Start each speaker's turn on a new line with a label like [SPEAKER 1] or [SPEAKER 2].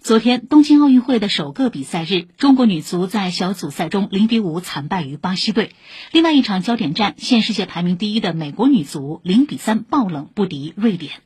[SPEAKER 1] 昨天东京奥运会的首个比赛日中国女足在小组赛中零比五惨败于巴西队。另外一场焦点战现世界排名第一的美国女足零比三爆冷不敌瑞典。